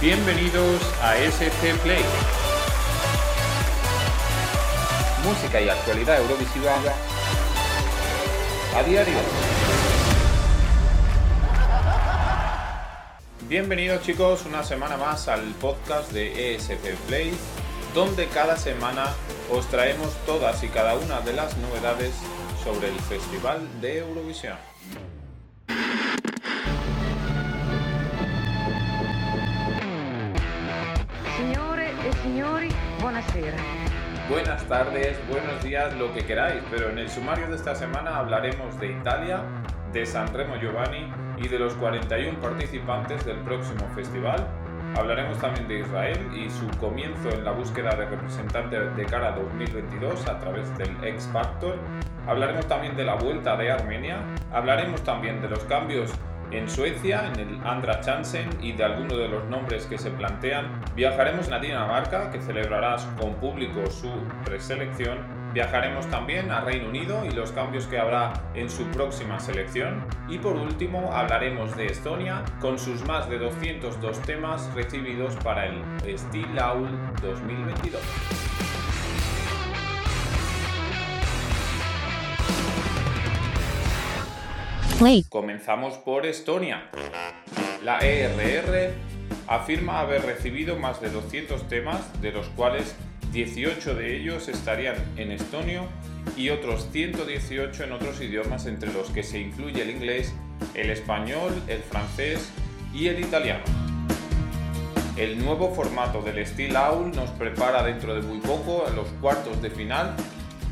Bienvenidos a SC Play. Música y actualidad eurovisiva a diario. Bienvenidos chicos una semana más al podcast de ESP Play, donde cada semana os traemos todas y cada una de las novedades sobre el Festival de Eurovisión. Buenas tardes, buenos días, lo que queráis, pero en el sumario de esta semana hablaremos de Italia, de San Remo Giovanni y de los 41 participantes del próximo festival. Hablaremos también de Israel y su comienzo en la búsqueda de representantes de cara a 2022 a través del X Factor. Hablaremos también de la vuelta de Armenia. Hablaremos también de los cambios en Suecia, en el Andra Chansen y de algunos de los nombres que se plantean. Viajaremos a Dinamarca, que celebrará con público su preselección. Viajaremos también a Reino Unido y los cambios que habrá en su próxima selección. Y por último hablaremos de Estonia con sus más de 202 temas recibidos para el Steel Aul 2022. Comenzamos por Estonia. La ERR afirma haber recibido más de 200 temas, de los cuales 18 de ellos estarían en estonio y otros 118 en otros idiomas, entre los que se incluye el inglés, el español, el francés y el italiano. El nuevo formato del Steel Owl nos prepara dentro de muy poco a los cuartos de final,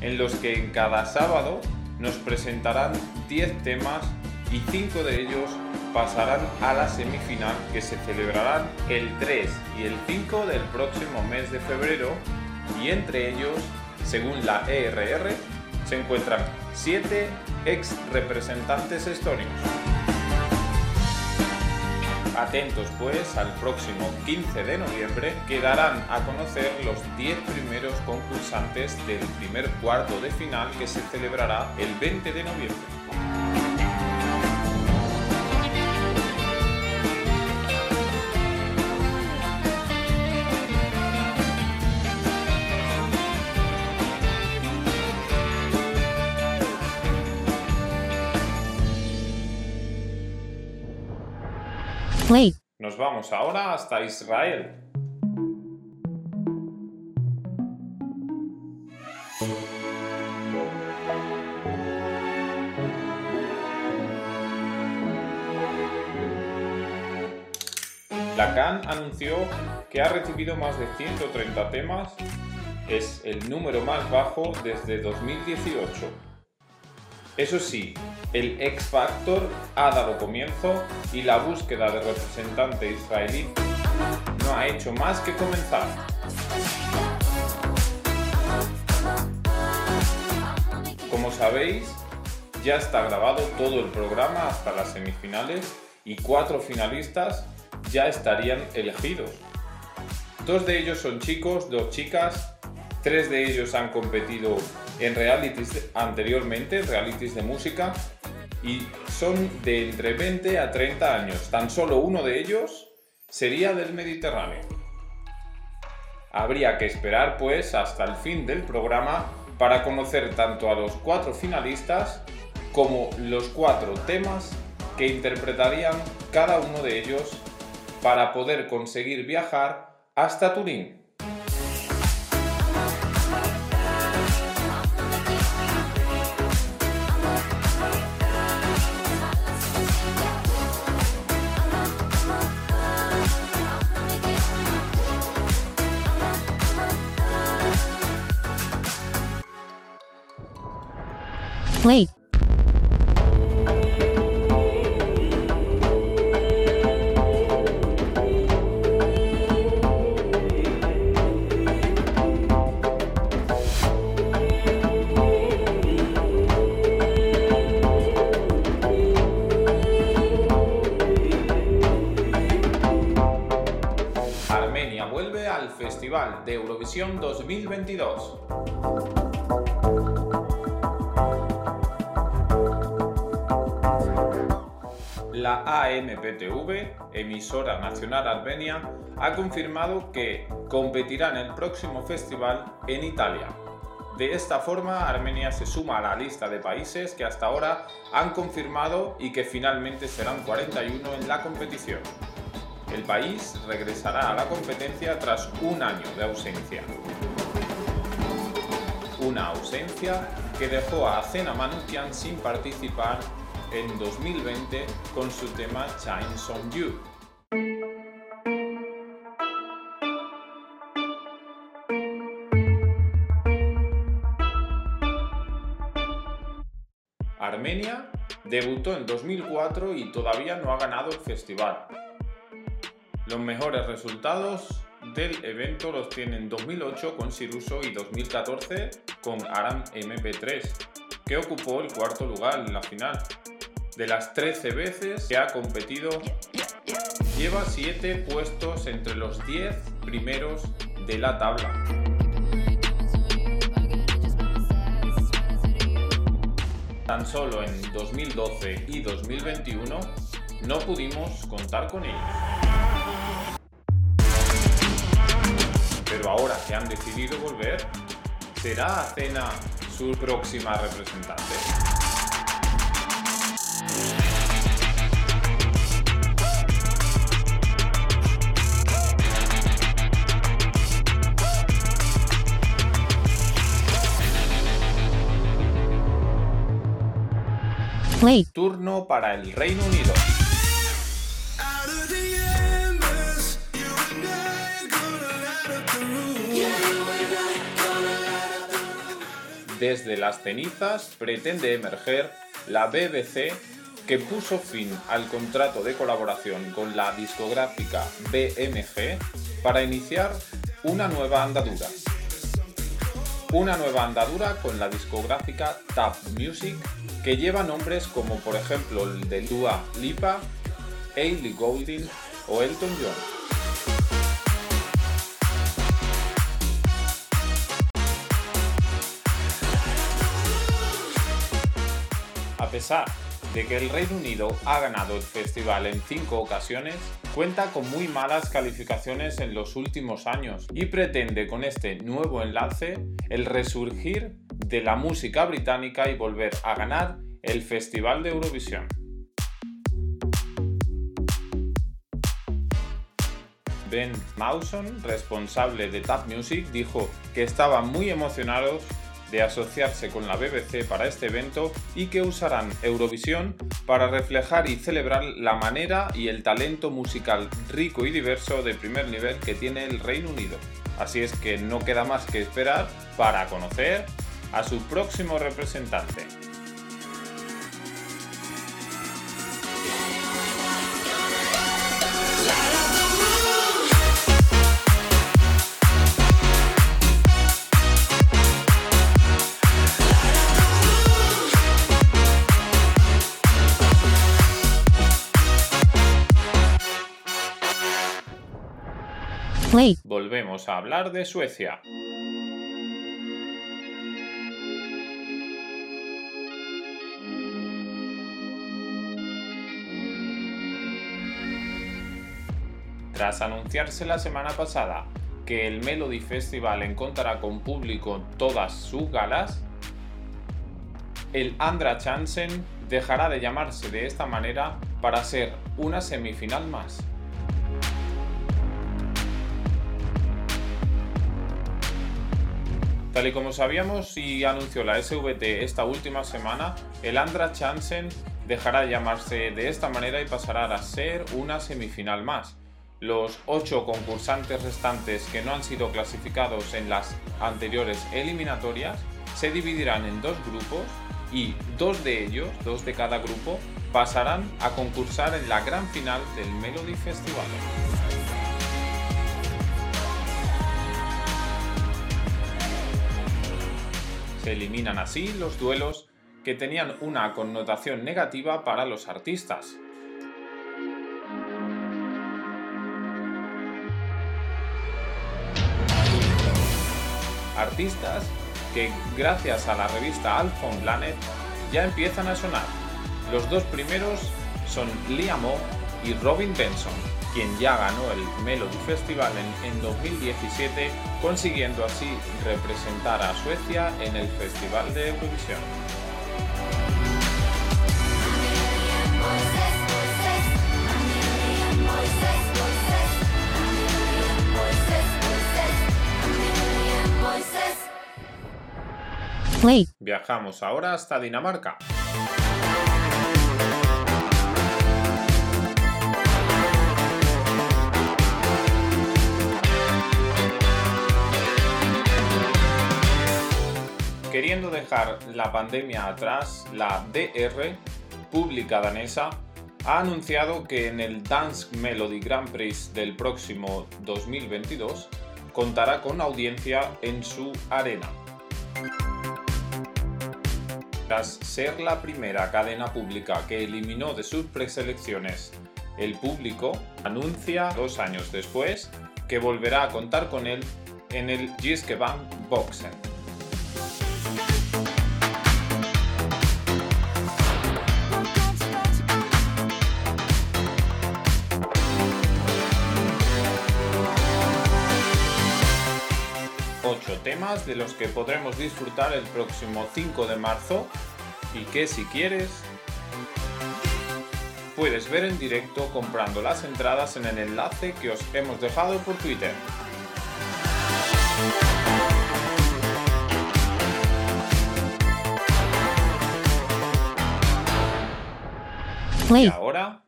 en los que en cada sábado nos presentarán 10 temas y 5 de ellos pasarán a la semifinal que se celebrarán el 3 y el 5 del próximo mes de febrero y entre ellos, según la ERR, se encuentran 7 ex representantes estonios. Atentos pues al próximo 15 de noviembre que darán a conocer los 10 primeros concursantes del primer cuarto de final que se celebrará el 20 de noviembre. Nos vamos ahora hasta Israel. La CAN anunció que ha recibido más de 130 temas, es el número más bajo desde 2018. Eso sí, el X Factor ha dado comienzo y la búsqueda de representante israelí no ha hecho más que comenzar. Como sabéis, ya está grabado todo el programa hasta las semifinales y cuatro finalistas ya estarían elegidos. Dos de ellos son chicos, dos chicas, tres de ellos han competido en realities anteriormente, realities de música, y son de entre 20 a 30 años. Tan solo uno de ellos sería del Mediterráneo. Habría que esperar pues hasta el fin del programa para conocer tanto a los cuatro finalistas como los cuatro temas que interpretarían cada uno de ellos para poder conseguir viajar hasta Turín. Armenia vuelve al Festival de Eurovisión 2022. La ANPTV, emisora nacional armenia, ha confirmado que competirá en el próximo festival en Italia. De esta forma, Armenia se suma a la lista de países que hasta ahora han confirmado y que finalmente serán 41 en la competición. El país regresará a la competencia tras un año de ausencia. Una ausencia que dejó a Athena Manoukian sin participar en 2020 con su tema Shines on You. Armenia debutó en 2004 y todavía no ha ganado el festival. Los mejores resultados del evento los tiene en 2008 con Siruso y 2014 con Aram MP3, que ocupó el cuarto lugar en la final. De las 13 veces que ha competido, lleva 7 puestos entre los 10 primeros de la tabla. Tan solo en 2012 y 2021 no pudimos contar con ellos. pero ahora que han decidido volver, ¿será Athena su próxima representante? Turno para el Reino Unido. Desde las cenizas pretende emerger la BBC que puso fin al contrato de colaboración con la discográfica BMG para iniciar una nueva andadura. Una nueva andadura con la discográfica Tap Music que lleva nombres como por ejemplo el de Dua Lipa, Ailey Golding o Elton John. A pesar de que el Reino Unido ha ganado el festival en cinco ocasiones, cuenta con muy malas calificaciones en los últimos años y pretende con este nuevo enlace el resurgir de la música británica y volver a ganar el Festival de Eurovisión. Ben Mawson, responsable de Tap Music, dijo que estaban muy emocionados de asociarse con la BBC para este evento y que usarán Eurovisión para reflejar y celebrar la manera y el talento musical rico y diverso de primer nivel que tiene el Reino Unido. Así es que no queda más que esperar para conocer a su próximo representante. Volvemos a hablar de Suecia. Tras anunciarse la semana pasada que el Melody Festival encontrará con público todas sus galas, el Andra Chansen dejará de llamarse de esta manera para ser una semifinal más. Tal y como sabíamos y anunció la SVT esta última semana, el Andra Chansen dejará de llamarse de esta manera y pasará a ser una semifinal más. Los ocho concursantes restantes que no han sido clasificados en las anteriores eliminatorias se dividirán en dos grupos y dos de ellos, dos de cada grupo, pasarán a concursar en la gran final del Melody Festival. Eliminan así los duelos que tenían una connotación negativa para los artistas. Artistas que gracias a la revista Alphon Planet ya empiezan a sonar. Los dos primeros son Liam O y Robin Benson, quien ya ganó el Melody Festival en, en 2017, consiguiendo así representar a Suecia en el Festival de Eurovisión. Viajamos ahora hasta Dinamarca. Queriendo dejar la pandemia atrás, la DR, pública danesa, ha anunciado que en el Dance Melody Grand Prix del próximo 2022 contará con audiencia en su arena. Tras ser la primera cadena pública que eliminó de sus preselecciones el público, anuncia dos años después que volverá a contar con él en el Bank Boxen. Temas de los que podremos disfrutar el próximo 5 de marzo y que si quieres puedes ver en directo comprando las entradas en el enlace que os hemos dejado por Twitter. Y ahora,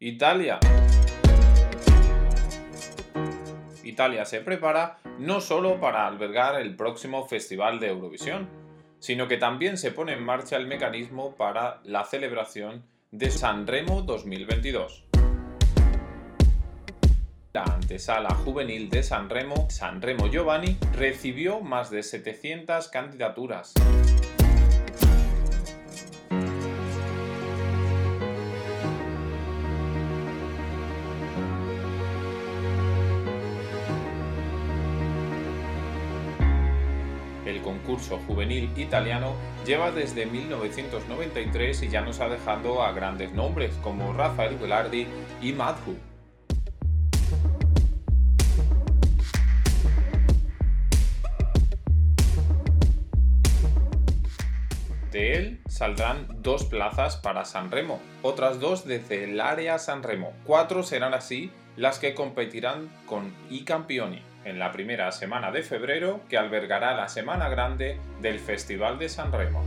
Italia. Italia se prepara no solo para albergar el próximo Festival de Eurovisión, sino que también se pone en marcha el mecanismo para la celebración de Sanremo 2022. La antesala juvenil de Sanremo, Sanremo Giovanni, recibió más de 700 candidaturas. Juvenil italiano lleva desde 1993 y ya nos ha dejado a grandes nombres como Rafael Velardi y Madhu. De él saldrán dos plazas para Sanremo, otras dos desde el área Sanremo. Cuatro serán así las que competirán con i Campioni en la primera semana de febrero que albergará la Semana Grande del Festival de San Remo.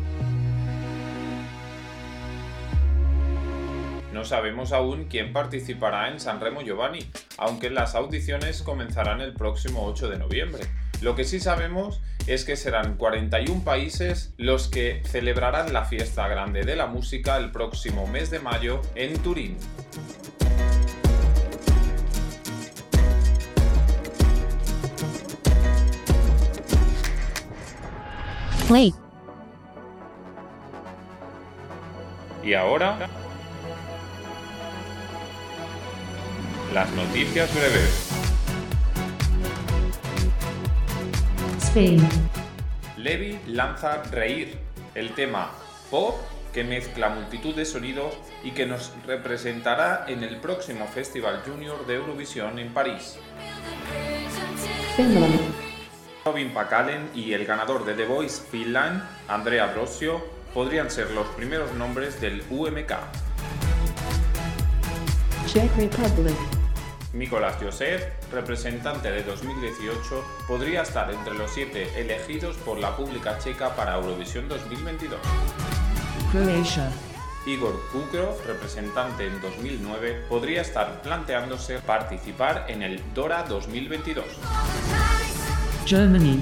No sabemos aún quién participará en San Remo Giovanni, aunque las audiciones comenzarán el próximo 8 de noviembre. Lo que sí sabemos es que serán 41 países los que celebrarán la fiesta grande de la música el próximo mes de mayo en Turín. Y ahora, las noticias breves. Spain. Levi lanza Reír, el tema pop que mezcla multitud de sonidos y que nos representará en el próximo Festival Junior de Eurovisión en París. Robin Pakalen y el ganador de The Voice Finland, Andrea Brosio, podrían ser los primeros nombres del UMK. Czech Republic. Nicolás Joseph, representante de 2018, podría estar entre los siete elegidos por la pública checa para Eurovisión 2022. Croacia. Igor Kukrov, representante en 2009, podría estar planteándose participar en el Dora 2022. Germany.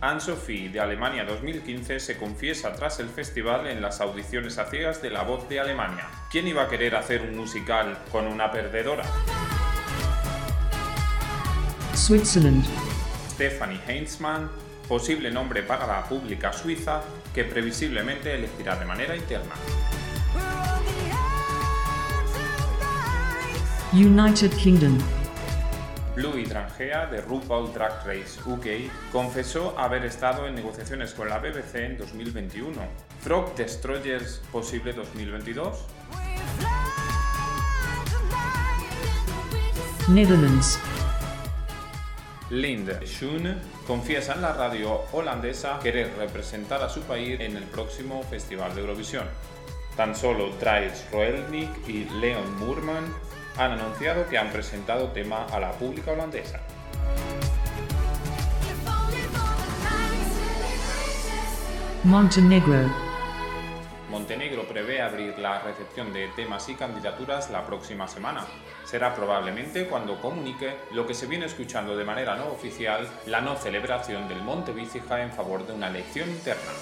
Anne-Sophie de Alemania 2015 se confiesa tras el festival en las audiciones a ciegas de La Voz de Alemania. ¿Quién iba a querer hacer un musical con una perdedora? Switzerland. Stephanie Heinzmann, posible nombre para la pública suiza que previsiblemente elegirá de manera interna. United Kingdom. Louis Drangea, de RuPaul Drag Race UK, confesó haber estado en negociaciones con la BBC en 2021. Frog Destroyers posible 2022. Netherlands. Linde Schoen confiesa en la radio holandesa querer representar a su país en el próximo Festival de Eurovisión. Tan solo Dries Roelnik y Leon Murman han anunciado que han presentado tema a la pública holandesa. Montenegro. Montenegro prevé abrir la recepción de temas y candidaturas la próxima semana. Será probablemente cuando comunique lo que se viene escuchando de manera no oficial, la no celebración del Monte Vícija en favor de una elección interna.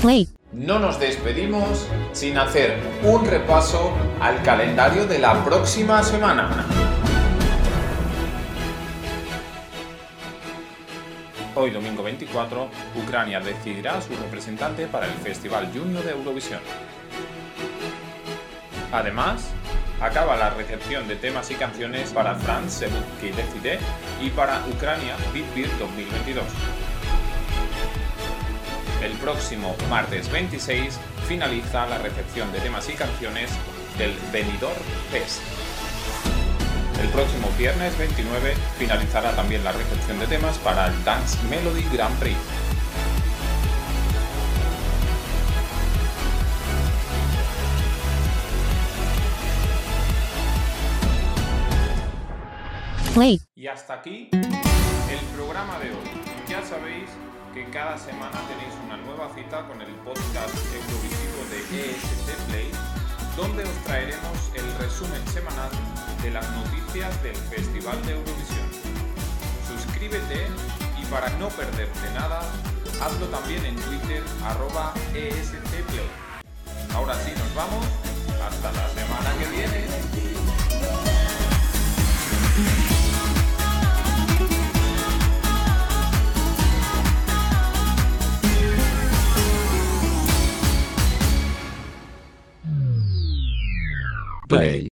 Play. No nos despedimos sin hacer un repaso al calendario de la próxima semana. Hoy domingo 24, Ucrania decidirá a su representante para el Festival Junior de Eurovisión. Además, acaba la recepción de temas y canciones para France qui Decide y para Ucrania Beat Beat 2022. El próximo martes 26 finaliza la recepción de temas y canciones del Benidorm Fest. El próximo viernes 29 finalizará también la recepción de temas para el Dance Melody Grand Prix. Play. Y hasta aquí el programa de hoy. Ya sabéis que cada semana tenéis una nueva cita con el podcast Eurovisivo de ESC Play, donde os traeremos el resumen semanal de las noticias del Festival de Eurovisión. Suscríbete y para no perderte nada, hazlo también en Twitter arroba ESC Play. Ahora sí nos vamos, hasta la semana que viene. Play.